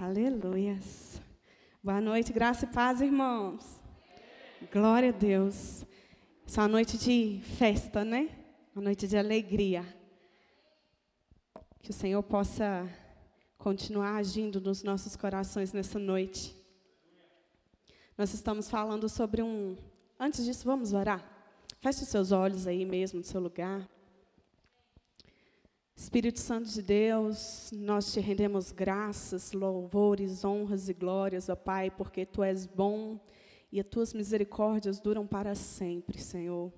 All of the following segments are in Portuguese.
Aleluias. Boa noite, graça e paz, irmãos. Glória a Deus. Essa é uma noite de festa, né? Uma noite de alegria. Que o Senhor possa continuar agindo nos nossos corações nessa noite. Nós estamos falando sobre um. Antes disso, vamos orar. Feche os seus olhos aí mesmo no seu lugar. Espírito Santo de Deus, nós te rendemos graças, louvores, honras e glórias, ó Pai, porque tu és bom e as tuas misericórdias duram para sempre, Senhor.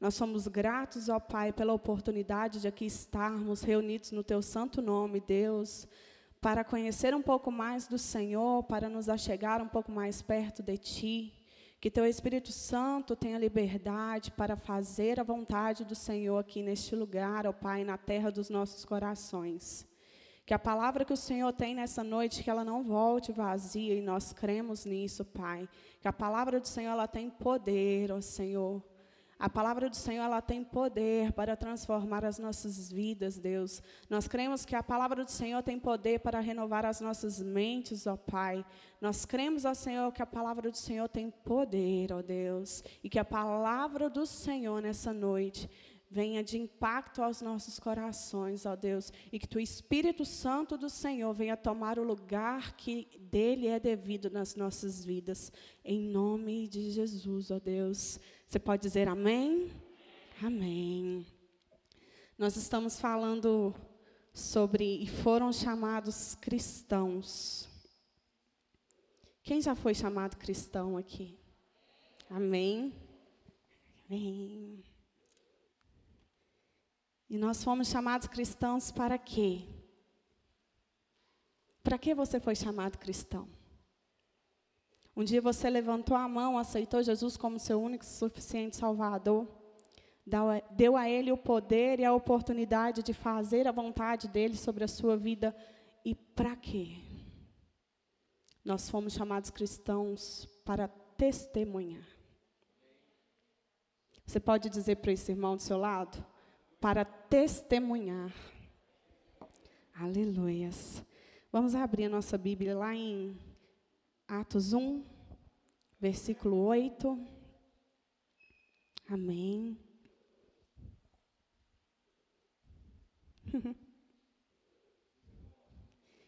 Nós somos gratos, ó Pai, pela oportunidade de aqui estarmos reunidos no teu santo nome, Deus, para conhecer um pouco mais do Senhor, para nos achegar um pouco mais perto de ti. Que teu Espírito Santo tenha liberdade para fazer a vontade do Senhor aqui neste lugar, ó Pai, na terra dos nossos corações. Que a palavra que o Senhor tem nessa noite, que ela não volte vazia, e nós cremos nisso, Pai. Que a palavra do Senhor, ela tem poder, ó Senhor. A palavra do Senhor ela tem poder para transformar as nossas vidas, Deus. Nós cremos que a palavra do Senhor tem poder para renovar as nossas mentes, ó Pai. Nós cremos, ó Senhor, que a palavra do Senhor tem poder, ó Deus, e que a palavra do Senhor nessa noite venha de impacto aos nossos corações, ó Deus, e que o Espírito Santo do Senhor venha tomar o lugar que dele é devido nas nossas vidas. Em nome de Jesus, ó Deus. Você pode dizer amém? Amém. Nós estamos falando sobre e foram chamados cristãos. Quem já foi chamado cristão aqui? Amém. Amém. E nós fomos chamados cristãos para quê? Para que você foi chamado cristão? Um dia você levantou a mão, aceitou Jesus como seu único e suficiente Salvador, deu a Ele o poder e a oportunidade de fazer a vontade dEle sobre a sua vida. E para quê? Nós fomos chamados cristãos para testemunhar. Você pode dizer para esse irmão do seu lado? Para testemunhar. Aleluias. Vamos abrir a nossa Bíblia lá em Atos 1, versículo 8. Amém.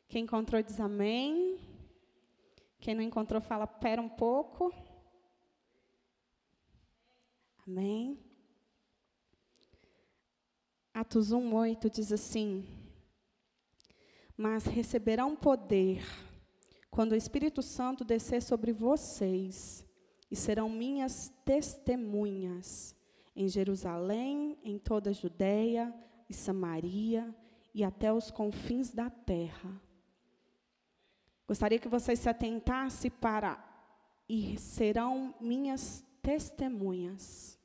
Quem encontrou diz amém. Quem não encontrou fala pera um pouco. Amém. Atos 1, 8 diz assim: Mas receberão poder quando o Espírito Santo descer sobre vocês, e serão minhas testemunhas em Jerusalém, em toda a Judéia e Samaria e até os confins da terra. Gostaria que vocês se atentassem para e serão minhas testemunhas.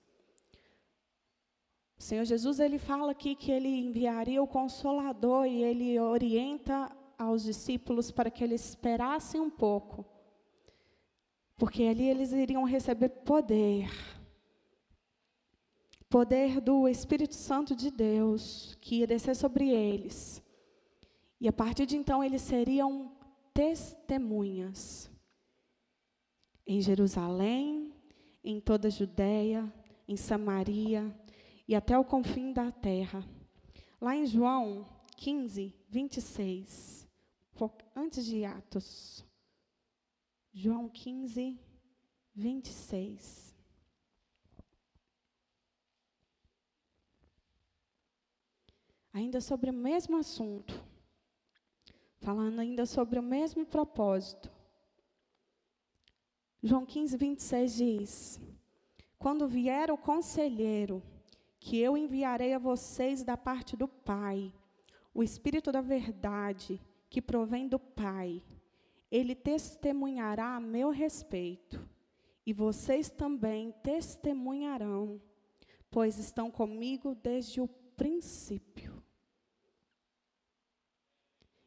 O Senhor Jesus ele fala aqui que ele enviaria o consolador e ele orienta aos discípulos para que eles esperassem um pouco, porque ali eles iriam receber poder. Poder do Espírito Santo de Deus, que ia descer sobre eles. E a partir de então eles seriam testemunhas em Jerusalém, em toda a Judéia, em Samaria e até o confim da terra. Lá em João 15, 26 antes de Atos. João 15, 26. Ainda sobre o mesmo assunto, falando ainda sobre o mesmo propósito. João 15, 26 diz: Quando vier o conselheiro, que eu enviarei a vocês da parte do Pai, o Espírito da Verdade, que provém do Pai. Ele testemunhará a meu respeito, e vocês também testemunharão, pois estão comigo desde o princípio.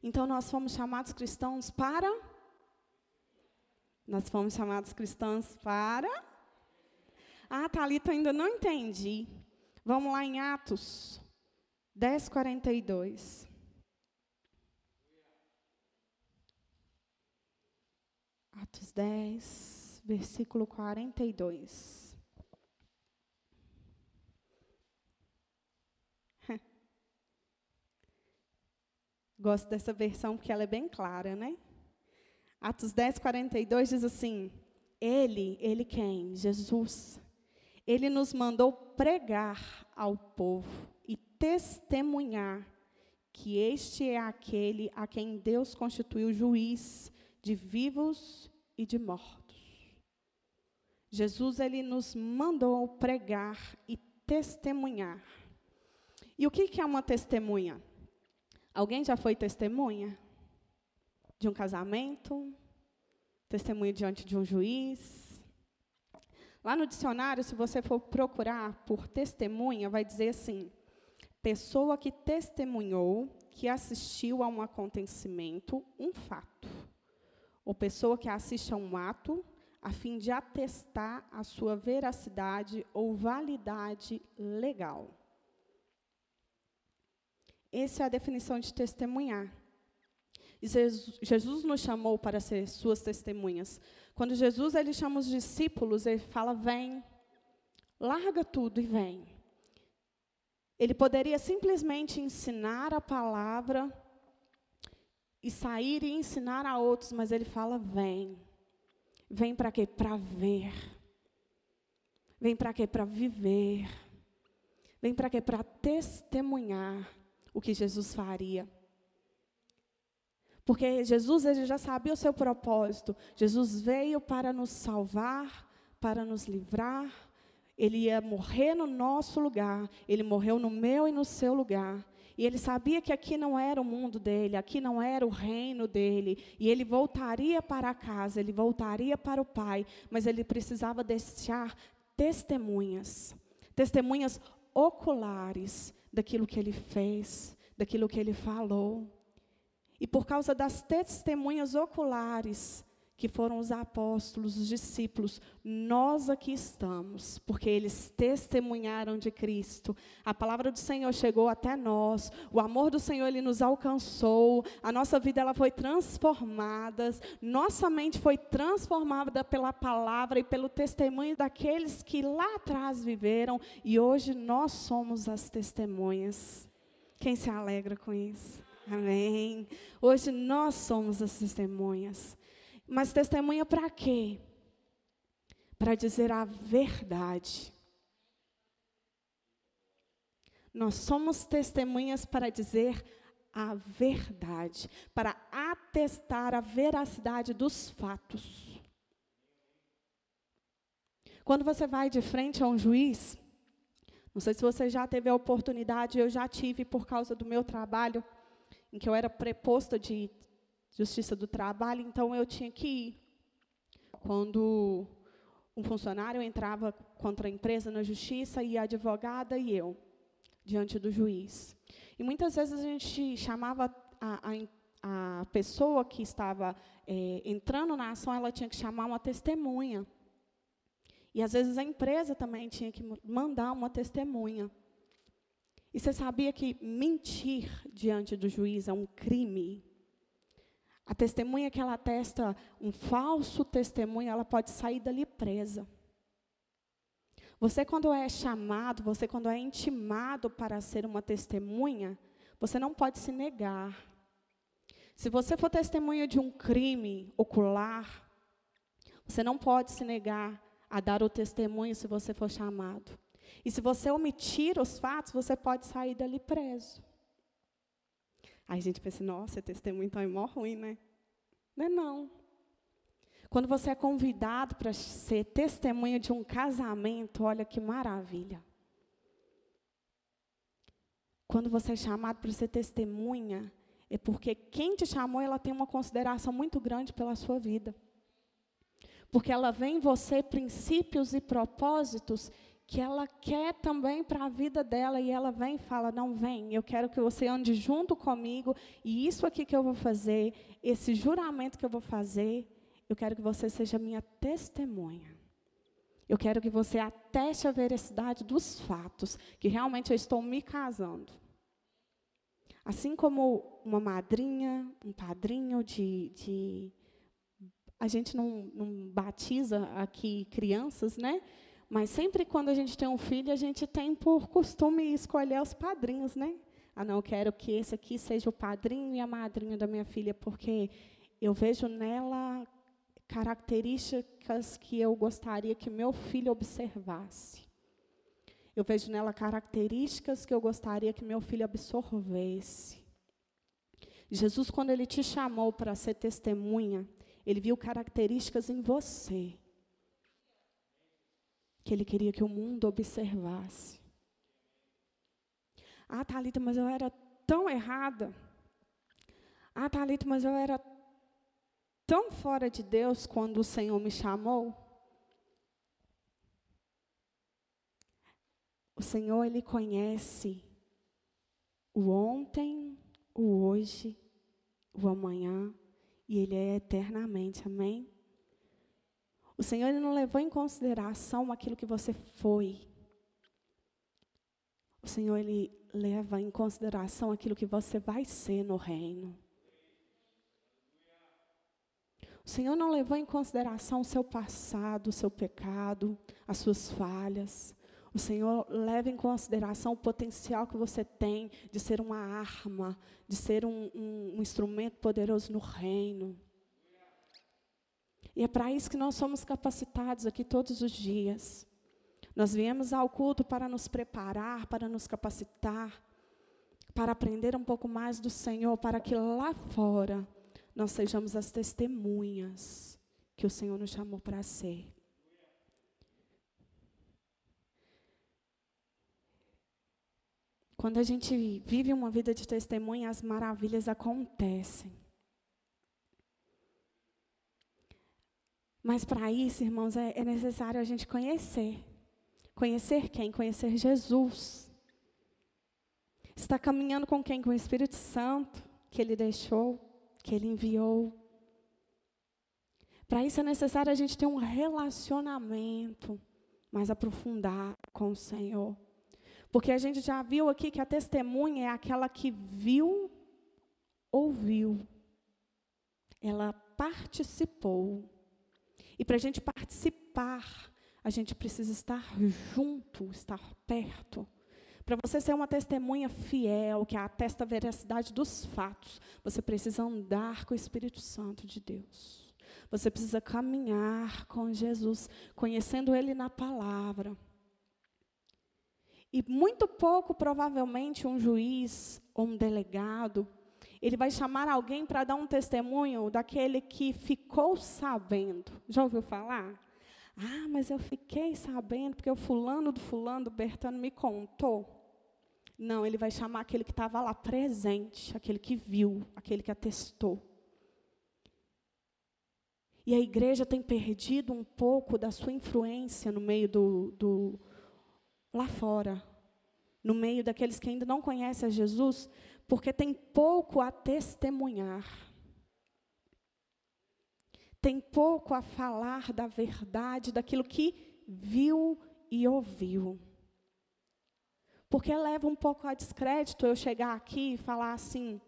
Então nós fomos chamados cristãos para nós fomos chamados cristãos para Ah, Thalita, ainda não entendi. Vamos lá em Atos 10, 42. Atos 10, versículo 42. Gosto dessa versão porque ela é bem clara, né? Atos 10, 42 diz assim: Ele, ele quem? Jesus. Ele nos mandou pregar ao povo e testemunhar que este é aquele a quem Deus constituiu juiz de vivos e de mortos. Jesus ele nos mandou pregar e testemunhar. E o que, é uma testemunha? Alguém já foi testemunha? De um casamento? Testemunha diante de um juiz? Lá no dicionário, se você for procurar por testemunha, vai dizer assim: pessoa que testemunhou, que assistiu a um acontecimento, um fato ou pessoa que assiste a um ato, a fim de atestar a sua veracidade ou validade legal. Essa é a definição de testemunhar. Jesus nos chamou para ser suas testemunhas. Quando Jesus ele chama os discípulos, ele fala: "Vem, larga tudo e vem". Ele poderia simplesmente ensinar a palavra e sair e ensinar a outros, mas ele fala: vem. Vem para quê? Para ver. Vem para quê? Para viver. Vem para quê? Para testemunhar o que Jesus faria. Porque Jesus ele já sabia o seu propósito. Jesus veio para nos salvar, para nos livrar. Ele ia morrer no nosso lugar. Ele morreu no meu e no seu lugar. E ele sabia que aqui não era o mundo dele, aqui não era o reino dele. E ele voltaria para casa, ele voltaria para o Pai, mas ele precisava deixar testemunhas testemunhas oculares daquilo que ele fez, daquilo que ele falou. E por causa das testemunhas oculares, que foram os apóstolos, os discípulos, nós aqui estamos, porque eles testemunharam de Cristo. A palavra do Senhor chegou até nós, o amor do Senhor ele nos alcançou, a nossa vida ela foi transformada, nossa mente foi transformada pela palavra e pelo testemunho daqueles que lá atrás viveram e hoje nós somos as testemunhas. Quem se alegra com isso? Amém. Hoje nós somos as testemunhas. Mas testemunha para quê? Para dizer a verdade. Nós somos testemunhas para dizer a verdade, para atestar a veracidade dos fatos. Quando você vai de frente a um juiz, não sei se você já teve a oportunidade, eu já tive por causa do meu trabalho, em que eu era preposta de Justiça do Trabalho, então eu tinha que ir. Quando um funcionário entrava contra a empresa na justiça, e a advogada e eu, diante do juiz. E muitas vezes a gente chamava a, a, a pessoa que estava é, entrando na ação, ela tinha que chamar uma testemunha. E às vezes a empresa também tinha que mandar uma testemunha. E você sabia que mentir diante do juiz é um crime? A testemunha que ela atesta um falso testemunho, ela pode sair dali presa. Você, quando é chamado, você, quando é intimado para ser uma testemunha, você não pode se negar. Se você for testemunha de um crime ocular, você não pode se negar a dar o testemunho se você for chamado. E se você omitir os fatos, você pode sair dali preso. Aí a gente pensa, nossa, testemunho então é mó ruim, né? Não é não. Quando você é convidado para ser testemunha de um casamento, olha que maravilha. Quando você é chamado para ser testemunha, é porque quem te chamou, ela tem uma consideração muito grande pela sua vida. Porque ela vê em você princípios e propósitos que ela quer também para a vida dela e ela vem e fala: "Não vem, eu quero que você ande junto comigo e isso aqui que eu vou fazer, esse juramento que eu vou fazer, eu quero que você seja minha testemunha. Eu quero que você ateste a veracidade dos fatos, que realmente eu estou me casando. Assim como uma madrinha, um padrinho de, de a gente não, não batiza aqui crianças, né? Mas sempre quando a gente tem um filho, a gente tem por costume escolher os padrinhos, né? Ah, não, eu quero que esse aqui seja o padrinho e a madrinha da minha filha, porque eu vejo nela características que eu gostaria que meu filho observasse. Eu vejo nela características que eu gostaria que meu filho absorvesse. Jesus, quando ele te chamou para ser testemunha, ele viu características em você que ele queria que o mundo observasse. Ah, Thalita, mas eu era tão errada. Ah, Thalita, mas eu era tão fora de Deus quando o Senhor me chamou. O Senhor, Ele conhece o ontem, o hoje, o amanhã, e Ele é eternamente, amém? O Senhor não levou em consideração aquilo que você foi. O Senhor ele leva em consideração aquilo que você vai ser no reino. O Senhor não levou em consideração o seu passado, o seu pecado, as suas falhas. O Senhor leva em consideração o potencial que você tem de ser uma arma, de ser um, um, um instrumento poderoso no reino. E é para isso que nós somos capacitados aqui todos os dias. Nós viemos ao culto para nos preparar, para nos capacitar, para aprender um pouco mais do Senhor, para que lá fora nós sejamos as testemunhas que o Senhor nos chamou para ser. Quando a gente vive uma vida de testemunha, as maravilhas acontecem. Mas para isso, irmãos, é, é necessário a gente conhecer. Conhecer quem? Conhecer Jesus. Está caminhando com quem? Com o Espírito Santo, que Ele deixou, que Ele enviou. Para isso é necessário a gente ter um relacionamento mais aprofundado com o Senhor. Porque a gente já viu aqui que a testemunha é aquela que viu, ouviu, ela participou. E para a gente participar, a gente precisa estar junto, estar perto. Para você ser uma testemunha fiel, que atesta a veracidade dos fatos, você precisa andar com o Espírito Santo de Deus. Você precisa caminhar com Jesus, conhecendo Ele na palavra. E muito pouco, provavelmente, um juiz ou um delegado ele vai chamar alguém para dar um testemunho daquele que ficou sabendo. Já ouviu falar? Ah, mas eu fiquei sabendo porque o fulano do fulano do Bertano me contou. Não, ele vai chamar aquele que estava lá presente, aquele que viu, aquele que atestou. E a igreja tem perdido um pouco da sua influência no meio do, do lá fora, no meio daqueles que ainda não conhecem a Jesus, porque tem pouco a testemunhar. Tem pouco a falar da verdade, daquilo que viu e ouviu. Porque leva um pouco a descrédito eu chegar aqui e falar assim: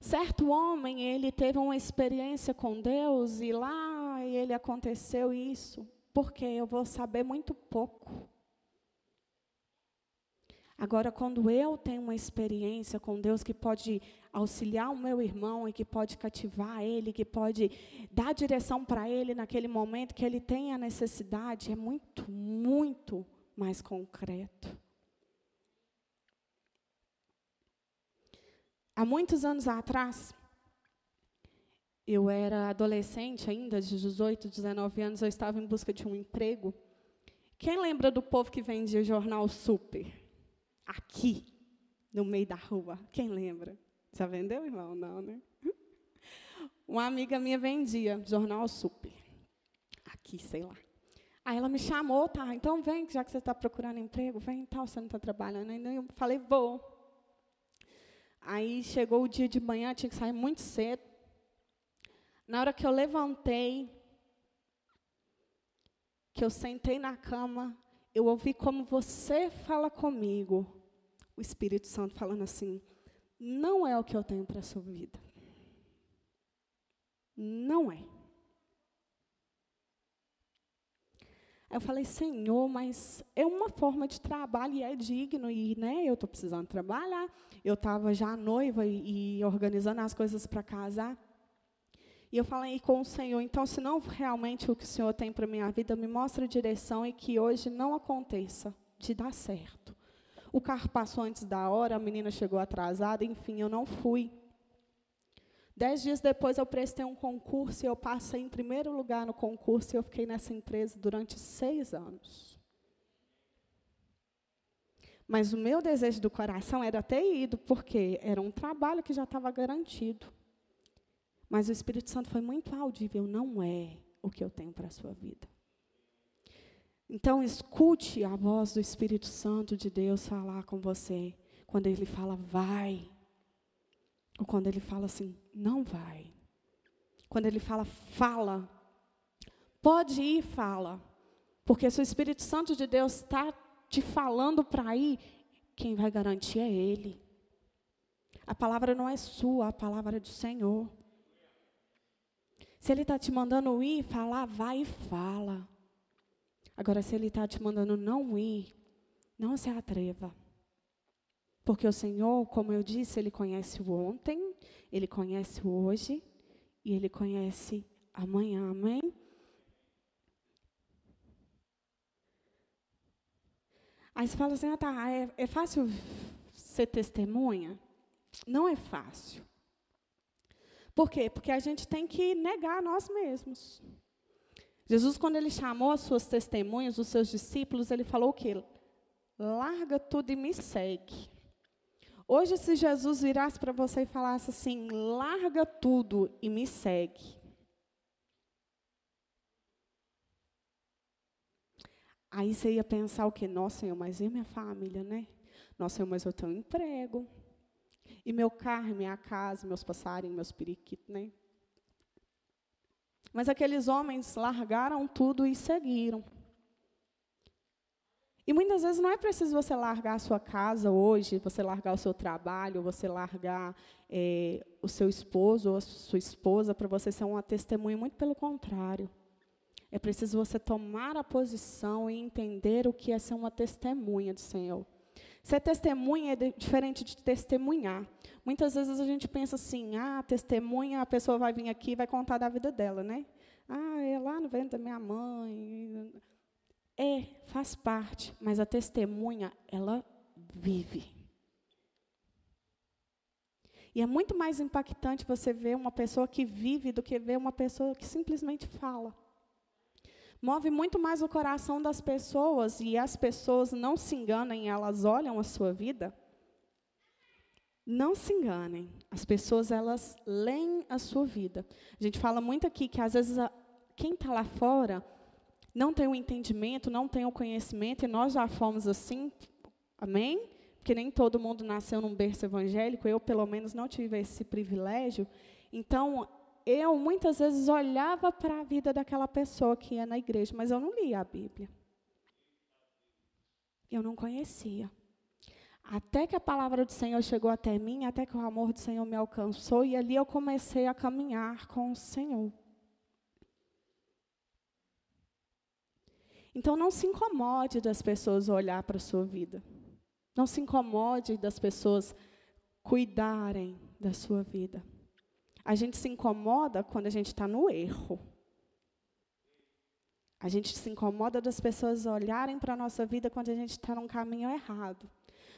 certo homem, ele teve uma experiência com Deus e lá ele aconteceu isso. Porque eu vou saber muito pouco. Agora, quando eu tenho uma experiência com Deus que pode auxiliar o meu irmão e que pode cativar ele, que pode dar direção para ele naquele momento que ele tem a necessidade, é muito, muito mais concreto. Há muitos anos atrás, eu era adolescente ainda, de 18, 19 anos, eu estava em busca de um emprego. Quem lembra do povo que vendia jornal super? Aqui, no meio da rua. Quem lembra? Já vendeu, irmão? Não, né? Uma amiga minha vendia jornal super. Aqui, sei lá. Aí ela me chamou, tá, então vem, já que você está procurando emprego, vem, tal, você não está trabalhando ainda. Eu falei, vou. Aí chegou o dia de manhã, tinha que sair muito cedo. Na hora que eu levantei, que eu sentei na cama, eu ouvi como você fala comigo o Espírito Santo falando assim: não é o que eu tenho para a sua vida. Não é. Aí eu falei, Senhor, mas é uma forma de trabalho e é digno, e né, eu estou precisando trabalhar. Eu estava já noiva e, e organizando as coisas para casar. E eu falei com o Senhor, então, se não realmente o que o Senhor tem para minha vida, me mostra a direção e que hoje não aconteça de dar certo. O carro passou antes da hora, a menina chegou atrasada, enfim, eu não fui. Dez dias depois eu prestei um concurso e eu passei em primeiro lugar no concurso e eu fiquei nessa empresa durante seis anos. Mas o meu desejo do coração era ter ido, porque era um trabalho que já estava garantido. Mas o Espírito Santo foi muito audível, não é o que eu tenho para a sua vida. Então, escute a voz do Espírito Santo de Deus falar com você. Quando ele fala, vai. Ou quando ele fala assim, não vai. Quando ele fala, fala. Pode ir, fala. Porque se o Espírito Santo de Deus está te falando para ir, quem vai garantir é Ele. A palavra não é sua, a palavra é do Senhor. Se Ele está te mandando ir, falar, vai e fala. Agora, se Ele está te mandando não ir, não se atreva. Porque o Senhor, como eu disse, Ele conhece o ontem, Ele conhece o hoje e Ele conhece amanhã. Amém? Aí você fala assim, ah, tá, é, é fácil ser testemunha? Não é fácil. Por quê? Porque a gente tem que negar nós mesmos. Jesus, quando ele chamou as suas testemunhas, os seus discípulos, ele falou o quê? Larga tudo e me segue. Hoje, se Jesus virasse para você e falasse assim: larga tudo e me segue. Aí você ia pensar o quê? Nossa, Senhor, mas e minha família, né? Nossa, Senhor, mas eu tenho um emprego. E meu carro, minha casa, meus passarinhos, meus periquitos, né? Mas aqueles homens largaram tudo e seguiram. E muitas vezes não é preciso você largar a sua casa hoje, você largar o seu trabalho, você largar é, o seu esposo ou a sua esposa para você ser uma testemunha, muito pelo contrário. É preciso você tomar a posição e entender o que é ser uma testemunha do Senhor. Ser testemunha é diferente de testemunhar. Muitas vezes a gente pensa assim, ah, testemunha, a pessoa vai vir aqui e vai contar da vida dela, né? Ah, é lá no ventre da minha mãe. É, faz parte, mas a testemunha, ela vive. E é muito mais impactante você ver uma pessoa que vive do que ver uma pessoa que simplesmente fala. Move muito mais o coração das pessoas e as pessoas não se enganem, elas olham a sua vida. Não se enganem. As pessoas elas leem a sua vida. A gente fala muito aqui que às vezes a, quem está lá fora não tem o entendimento, não tem o conhecimento, e nós já fomos assim, amém? Porque nem todo mundo nasceu num berço evangélico, eu, pelo menos, não tive esse privilégio. Então, eu, muitas vezes, olhava para a vida daquela pessoa que ia na igreja, mas eu não lia a Bíblia. Eu não conhecia. Até que a palavra do Senhor chegou até mim, até que o amor do Senhor me alcançou, e ali eu comecei a caminhar com o Senhor. Então não se incomode das pessoas olhar para a sua vida. Não se incomode das pessoas cuidarem da sua vida. A gente se incomoda quando a gente está no erro. A gente se incomoda das pessoas olharem para a nossa vida quando a gente está num caminho errado.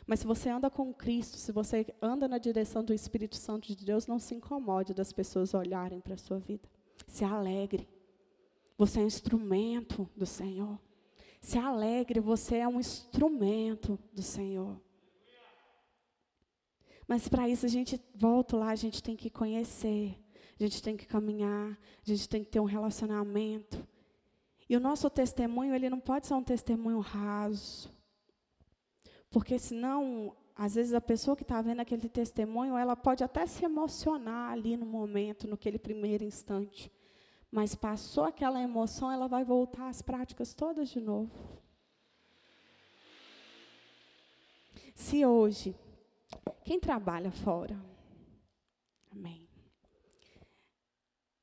Mas se você anda com Cristo, se você anda na direção do Espírito Santo de Deus, não se incomode das pessoas olharem para a sua vida. Se alegre. Você é um instrumento do Senhor. Se alegre, você é um instrumento do Senhor. Mas para isso a gente volta lá, a gente tem que conhecer, a gente tem que caminhar, a gente tem que ter um relacionamento. E o nosso testemunho, ele não pode ser um testemunho raso. Porque senão, às vezes a pessoa que está vendo aquele testemunho, ela pode até se emocionar ali no momento, naquele primeiro instante. Mas passou aquela emoção, ela vai voltar às práticas todas de novo. Se hoje, quem trabalha fora? Amém.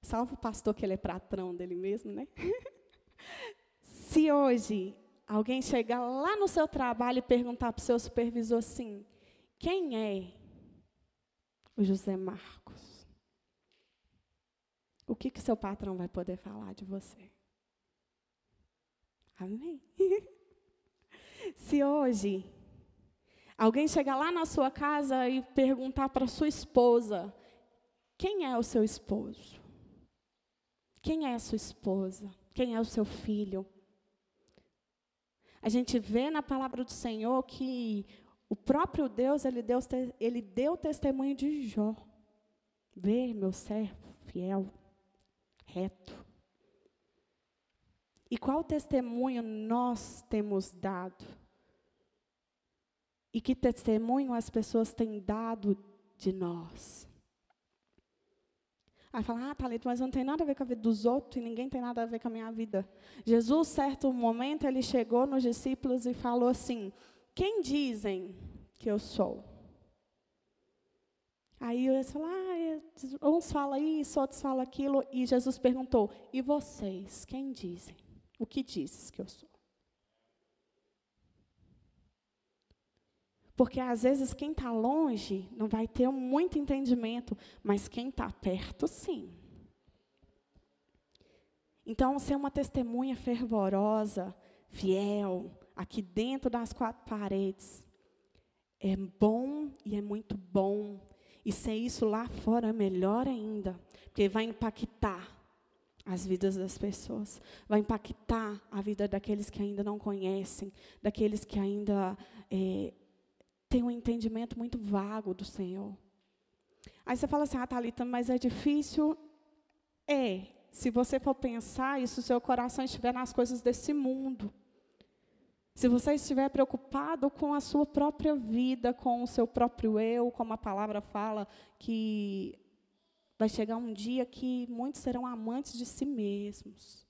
Salvo o pastor que ele é patrão dele mesmo, né? Se hoje alguém chegar lá no seu trabalho e perguntar para o seu supervisor assim: quem é o José Marcos? O que, que seu patrão vai poder falar de você? Amém? Se hoje alguém chegar lá na sua casa e perguntar para sua esposa: quem é o seu esposo? Quem é a sua esposa? Quem é o seu filho? A gente vê na palavra do Senhor que o próprio Deus, ele deu, ele deu testemunho de Jó. Vê, meu servo fiel, reto. E qual testemunho nós temos dado? E que testemunho as pessoas têm dado de nós? Aí fala, ah, Thalita, mas não tem nada a ver com a vida dos outros e ninguém tem nada a ver com a minha vida. Jesus, certo momento, ele chegou nos discípulos e falou assim: Quem dizem que eu sou? Aí eles falaram, ah, uns falam isso, outros falam aquilo. E Jesus perguntou: E vocês, quem dizem? O que dizes que eu sou? Porque às vezes quem está longe não vai ter muito entendimento, mas quem está perto, sim. Então, ser uma testemunha fervorosa, fiel, aqui dentro das quatro paredes, é bom e é muito bom. E ser isso lá fora é melhor ainda, porque vai impactar as vidas das pessoas, vai impactar a vida daqueles que ainda não conhecem, daqueles que ainda é, tem um entendimento muito vago do Senhor. Aí você fala assim, ah, Thalita, mas é difícil? É, se você for pensar e se o seu coração estiver nas coisas desse mundo. Se você estiver preocupado com a sua própria vida, com o seu próprio eu, como a palavra fala, que vai chegar um dia que muitos serão amantes de si mesmos.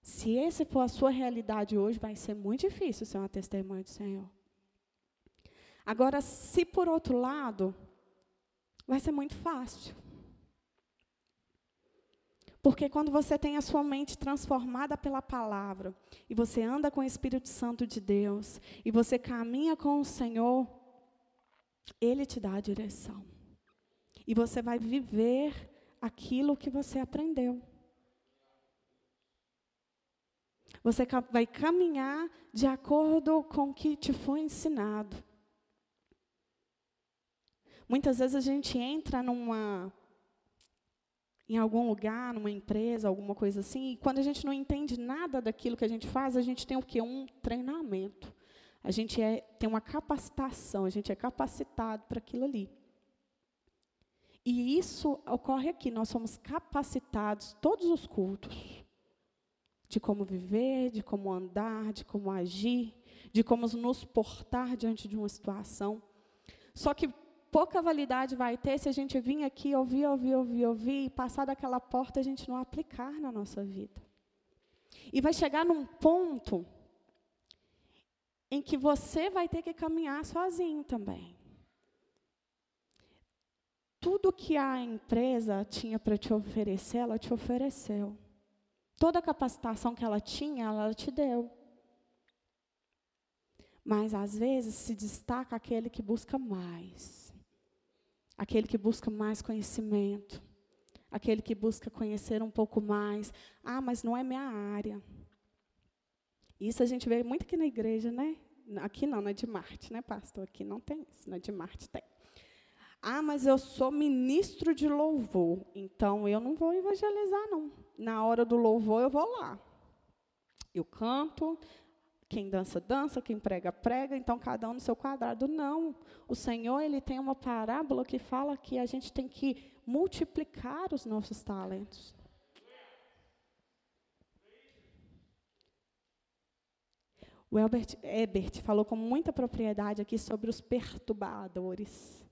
Se esse for a sua realidade hoje, vai ser muito difícil ser uma testemunha do Senhor. Agora, se por outro lado, vai ser muito fácil. Porque quando você tem a sua mente transformada pela palavra, e você anda com o Espírito Santo de Deus, e você caminha com o Senhor, Ele te dá a direção. E você vai viver aquilo que você aprendeu. Você vai caminhar de acordo com o que te foi ensinado. Muitas vezes a gente entra numa em algum lugar, numa empresa, alguma coisa assim, e quando a gente não entende nada daquilo que a gente faz, a gente tem o quê? Um treinamento. A gente é, tem uma capacitação, a gente é capacitado para aquilo ali. E isso ocorre aqui, nós somos capacitados todos os cultos de como viver, de como andar, de como agir, de como nos portar diante de uma situação. Só que pouca validade vai ter se a gente vir aqui, ouvir, ouvir, ouvir, ouvir, e passar daquela porta a gente não aplicar na nossa vida. E vai chegar num ponto em que você vai ter que caminhar sozinho também. Tudo que a empresa tinha para te oferecer, ela te ofereceu. Toda a capacitação que ela tinha, ela te deu. Mas às vezes se destaca aquele que busca mais aquele que busca mais conhecimento, aquele que busca conhecer um pouco mais. Ah, mas não é minha área. Isso a gente vê muito aqui na igreja, né? Aqui não, na de Marte, né, pastor? Aqui não tem isso, na de Marte tem. Ah, mas eu sou ministro de louvor, então eu não vou evangelizar, não. Na hora do louvor eu vou lá. Eu canto, quem dança, dança, quem prega, prega, então cada um no seu quadrado. Não. O Senhor, ele tem uma parábola que fala que a gente tem que multiplicar os nossos talentos. O Albert Ebert falou com muita propriedade aqui sobre os perturbadores.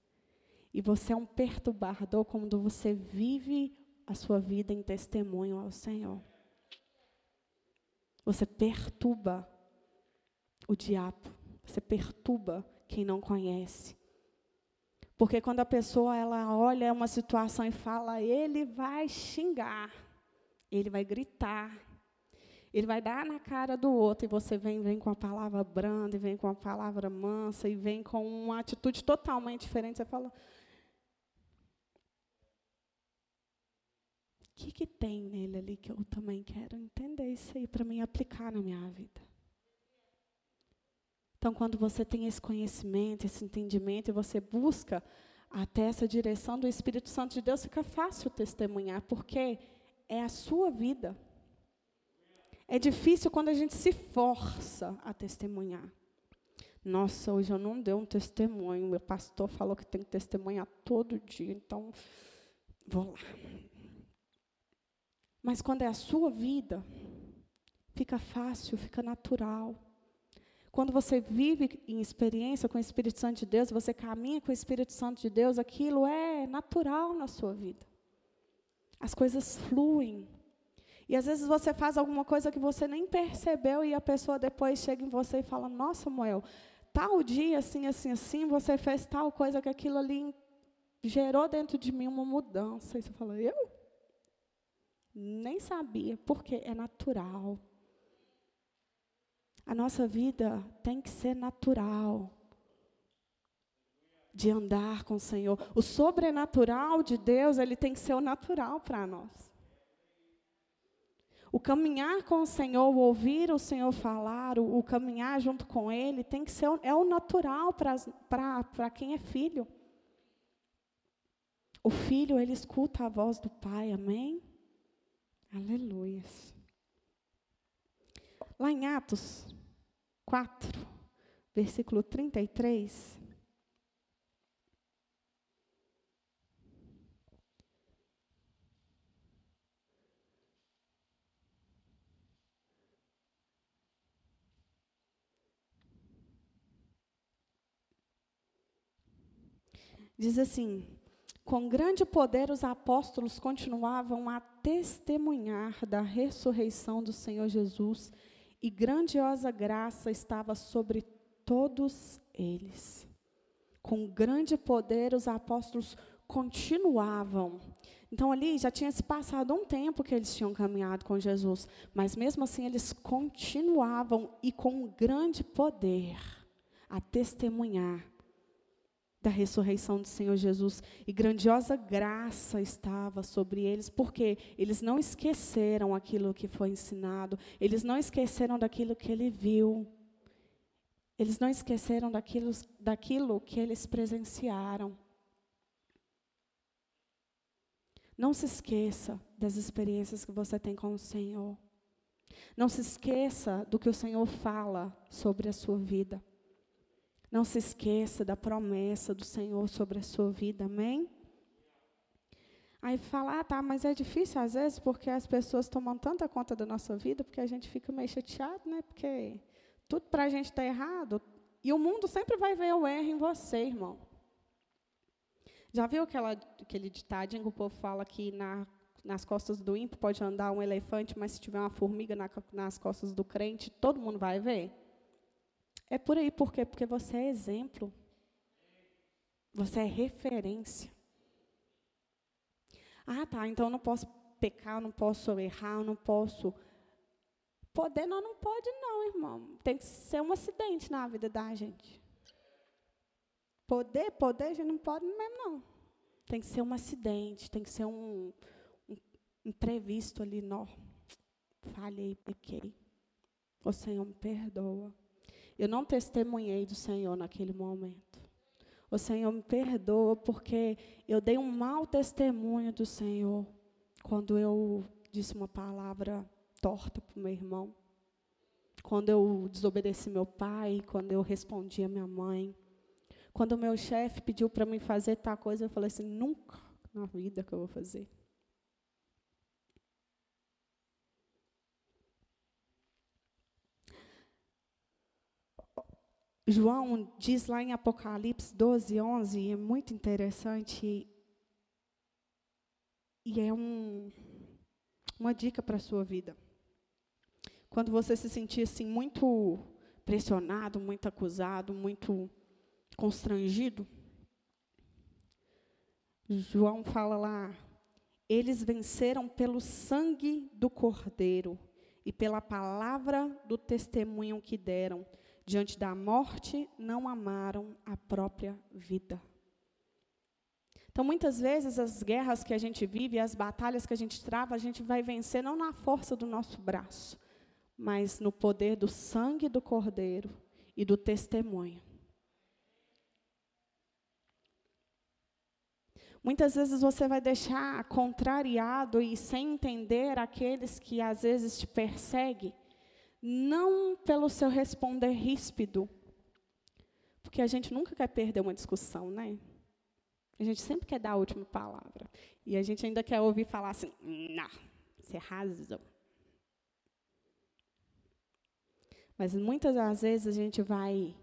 E você é um perturbador quando você vive a sua vida em testemunho ao Senhor. Você perturba o diabo. Você perturba quem não conhece. Porque quando a pessoa ela olha uma situação e fala, ele vai xingar, ele vai gritar, Ele vai dar na cara do outro e você vem, vem com a palavra branda, e vem com a palavra mansa, e vem com uma atitude totalmente diferente. Você fala. O que, que tem nele ali que eu também quero entender isso aí para mim aplicar na minha vida? Então, quando você tem esse conhecimento, esse entendimento, e você busca até essa direção do Espírito Santo de Deus, fica fácil testemunhar, porque é a sua vida. É difícil quando a gente se força a testemunhar. Nossa, hoje eu não dei um testemunho. Meu pastor falou que tem que testemunhar todo dia, então vou lá. Mas quando é a sua vida, fica fácil, fica natural. Quando você vive em experiência com o Espírito Santo de Deus, você caminha com o Espírito Santo de Deus, aquilo é natural na sua vida. As coisas fluem. E às vezes você faz alguma coisa que você nem percebeu e a pessoa depois chega em você e fala: Nossa, Moel, tal dia, assim, assim, assim, você fez tal coisa que aquilo ali gerou dentro de mim uma mudança. E você fala: Eu? Nem sabia, porque é natural. A nossa vida tem que ser natural. De andar com o Senhor. O sobrenatural de Deus, ele tem que ser o natural para nós. O caminhar com o Senhor, o ouvir o Senhor falar, o, o caminhar junto com Ele, tem que ser é o natural para quem é filho. O filho, ele escuta a voz do Pai, amém? Aleluia. Lá em Atos 4, versículo 33. Diz assim: com grande poder os apóstolos continuavam a testemunhar da ressurreição do Senhor Jesus, e grandiosa graça estava sobre todos eles. Com grande poder os apóstolos continuavam. Então ali já tinha se passado um tempo que eles tinham caminhado com Jesus, mas mesmo assim eles continuavam e com grande poder a testemunhar da ressurreição do Senhor Jesus e grandiosa graça estava sobre eles, porque eles não esqueceram aquilo que foi ensinado, eles não esqueceram daquilo que ele viu, eles não esqueceram daquilo, daquilo que eles presenciaram. Não se esqueça das experiências que você tem com o Senhor. Não se esqueça do que o Senhor fala sobre a sua vida. Não se esqueça da promessa do Senhor sobre a sua vida, amém? Aí fala, ah, tá, mas é difícil às vezes porque as pessoas tomam tanta conta da nossa vida, porque a gente fica meio chateado, né? Porque tudo para a gente está errado. E o mundo sempre vai ver o erro em você, irmão. Já viu aquela, aquele ditadinho que o povo fala que na, nas costas do ímpio pode andar um elefante, mas se tiver uma formiga na, nas costas do crente, todo mundo vai ver? É por aí, por quê? Porque você é exemplo. Você é referência. Ah, tá, então eu não posso pecar, eu não posso errar, eu não posso. Poder nós não pode, não, irmão. Tem que ser um acidente na vida da gente. Poder, poder, a gente não pode mesmo, não. Tem que ser um acidente, tem que ser um, um imprevisto ali, não. Falhei, pequei. O Senhor me perdoa. Eu não testemunhei do Senhor naquele momento. O Senhor me perdoa porque eu dei um mau testemunho do Senhor quando eu disse uma palavra torta para o meu irmão. Quando eu desobedeci meu pai, quando eu respondi a minha mãe. Quando o meu chefe pediu para mim fazer tal coisa, eu falei assim: nunca na vida que eu vou fazer. João diz lá em Apocalipse 12, 11, é muito interessante e é um, uma dica para a sua vida. Quando você se sentir assim muito pressionado, muito acusado, muito constrangido, João fala lá, eles venceram pelo sangue do Cordeiro e pela palavra do testemunho que deram, diante da morte, não amaram a própria vida. Então, muitas vezes, as guerras que a gente vive, as batalhas que a gente trava, a gente vai vencer não na força do nosso braço, mas no poder do sangue do Cordeiro e do testemunho. Muitas vezes você vai deixar contrariado e sem entender aqueles que às vezes te perseguem, não pelo seu responder ríspido, porque a gente nunca quer perder uma discussão, né? A gente sempre quer dar a última palavra. E a gente ainda quer ouvir falar assim, não, você razão. Mas muitas das vezes a gente vai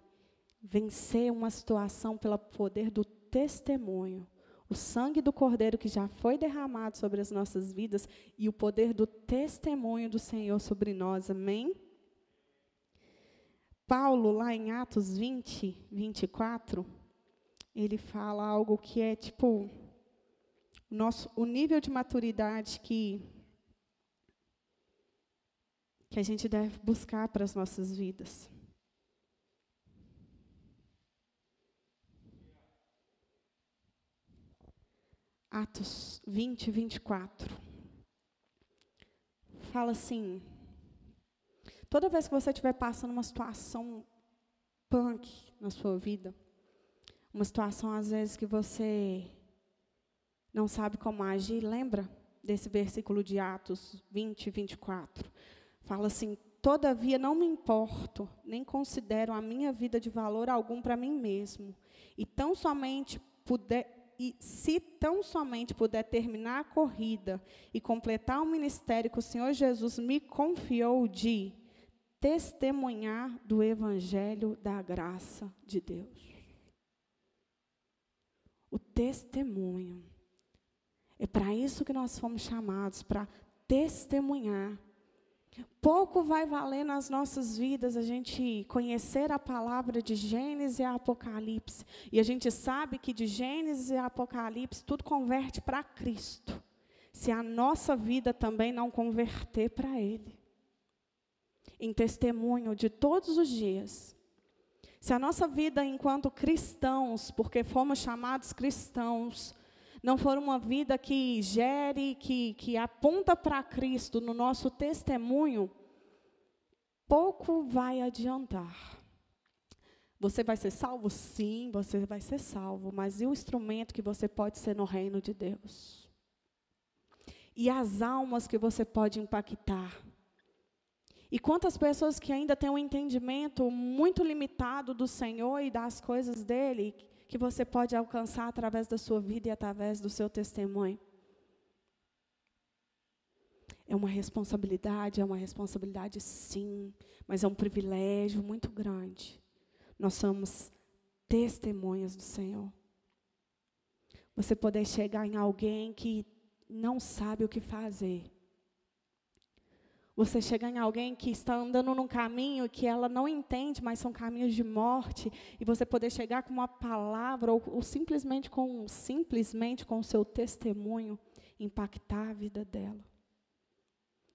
vencer uma situação pelo poder do testemunho. O sangue do Cordeiro que já foi derramado sobre as nossas vidas e o poder do testemunho do Senhor sobre nós. Amém? Paulo, lá em Atos 20, 24, ele fala algo que é tipo nosso, o nível de maturidade que, que a gente deve buscar para as nossas vidas. Atos 20, 24. Fala assim: toda vez que você estiver passando uma situação punk na sua vida, uma situação, às vezes, que você não sabe como agir, lembra desse versículo de Atos 20, 24? Fala assim: Todavia não me importo, nem considero a minha vida de valor algum para mim mesmo, e tão somente puder, e se tão somente puder terminar a corrida e completar o ministério que o Senhor Jesus me confiou de testemunhar do evangelho da graça de Deus o testemunho. É para isso que nós fomos chamados para testemunhar. Pouco vai valer nas nossas vidas a gente conhecer a palavra de Gênesis e Apocalipse. E a gente sabe que de Gênesis e Apocalipse tudo converte para Cristo. Se a nossa vida também não converter para Ele. Em testemunho de todos os dias se a nossa vida enquanto cristãos, porque fomos chamados cristãos, não for uma vida que gere, que, que aponta para Cristo no nosso testemunho, pouco vai adiantar. Você vai ser salvo? Sim, você vai ser salvo, mas e o instrumento que você pode ser no reino de Deus? E as almas que você pode impactar? E quantas pessoas que ainda têm um entendimento muito limitado do Senhor e das coisas dele, que você pode alcançar através da sua vida e através do seu testemunho. É uma responsabilidade, é uma responsabilidade sim, mas é um privilégio muito grande. Nós somos testemunhas do Senhor. Você poder chegar em alguém que não sabe o que fazer você chegar em alguém que está andando num caminho que ela não entende, mas são caminhos de morte, e você poder chegar com uma palavra ou, ou simplesmente com simplesmente com o seu testemunho impactar a vida dela.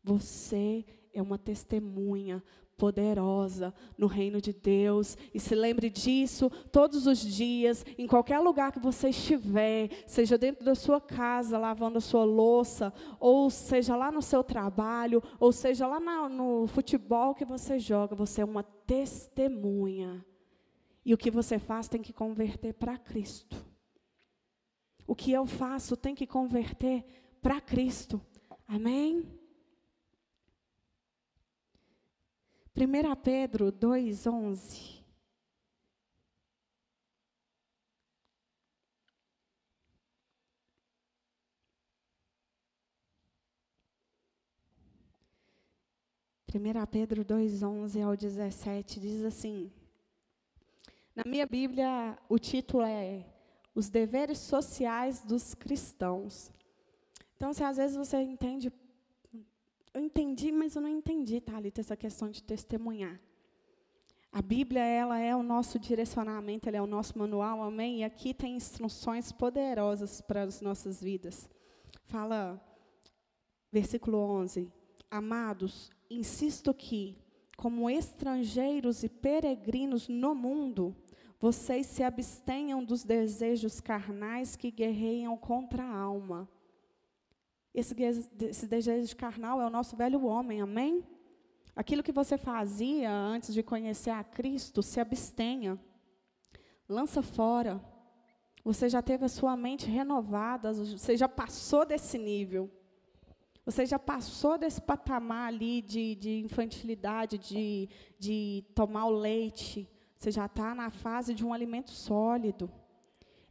Você é uma testemunha poderosa no reino de Deus. E se lembre disso todos os dias, em qualquer lugar que você estiver, seja dentro da sua casa, lavando a sua louça, ou seja lá no seu trabalho, ou seja lá no futebol que você joga, você é uma testemunha. E o que você faz tem que converter para Cristo. O que eu faço tem que converter para Cristo. Amém? 1 Pedro 2,11. Primeira Pedro 2:11 ao 17 diz assim: Na minha Bíblia o título é Os deveres sociais dos cristãos. Então, se às vezes você entende eu entendi, mas eu não entendi, Thalita, essa questão de testemunhar. A Bíblia, ela é o nosso direcionamento, ela é o nosso manual, amém? E aqui tem instruções poderosas para as nossas vidas. Fala, versículo 11: Amados, insisto que, como estrangeiros e peregrinos no mundo, vocês se abstenham dos desejos carnais que guerreiam contra a alma. Esse, esse desejo carnal é o nosso velho homem, amém? Aquilo que você fazia antes de conhecer a Cristo, se abstenha. Lança fora. Você já teve a sua mente renovada, você já passou desse nível. Você já passou desse patamar ali de, de infantilidade, de, de tomar o leite. Você já está na fase de um alimento sólido.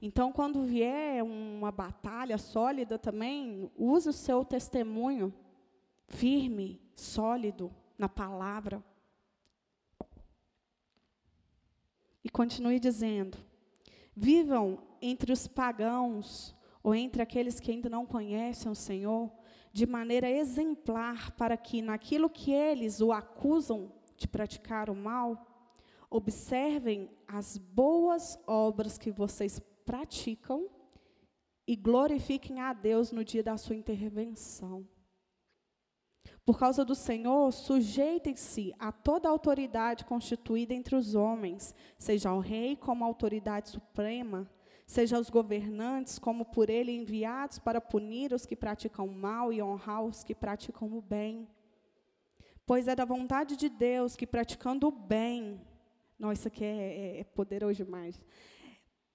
Então, quando vier uma batalha sólida também, use o seu testemunho firme, sólido na palavra. E continue dizendo: vivam entre os pagãos ou entre aqueles que ainda não conhecem o Senhor de maneira exemplar, para que naquilo que eles o acusam de praticar o mal, observem as boas obras que vocês praticam e glorifiquem a Deus no dia da sua intervenção. Por causa do Senhor, sujeitem-se a toda autoridade constituída entre os homens, seja o rei como autoridade suprema, seja os governantes como por ele enviados para punir os que praticam mal e honrar os que praticam o bem. Pois é da vontade de Deus que praticando o bem, nossa, isso aqui é, é, é poderoso demais.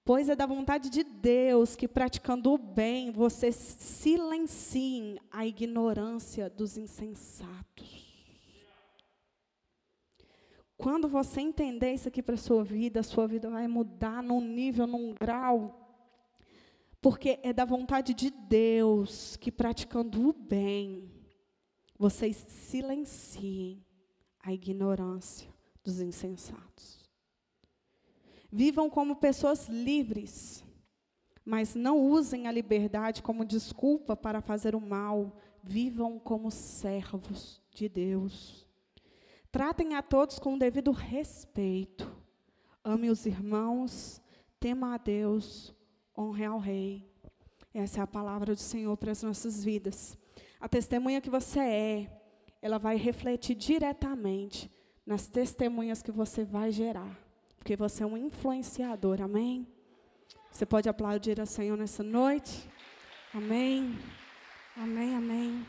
Pois é da vontade de Deus que, praticando o bem, vocês silenciem a ignorância dos insensatos. Quando você entender isso aqui para a sua vida, a sua vida vai mudar num nível, num grau. Porque é da vontade de Deus que, praticando o bem, vocês silenciem a ignorância dos insensatos. Vivam como pessoas livres, mas não usem a liberdade como desculpa para fazer o mal. Vivam como servos de Deus. Tratem a todos com o devido respeito. Ame os irmãos, tema a Deus, honre ao Rei. Essa é a palavra do Senhor para as nossas vidas. A testemunha que você é, ela vai refletir diretamente nas testemunhas que você vai gerar porque você é um influenciador, amém? Você pode aplaudir ao Senhor nessa noite? Amém, amém, amém.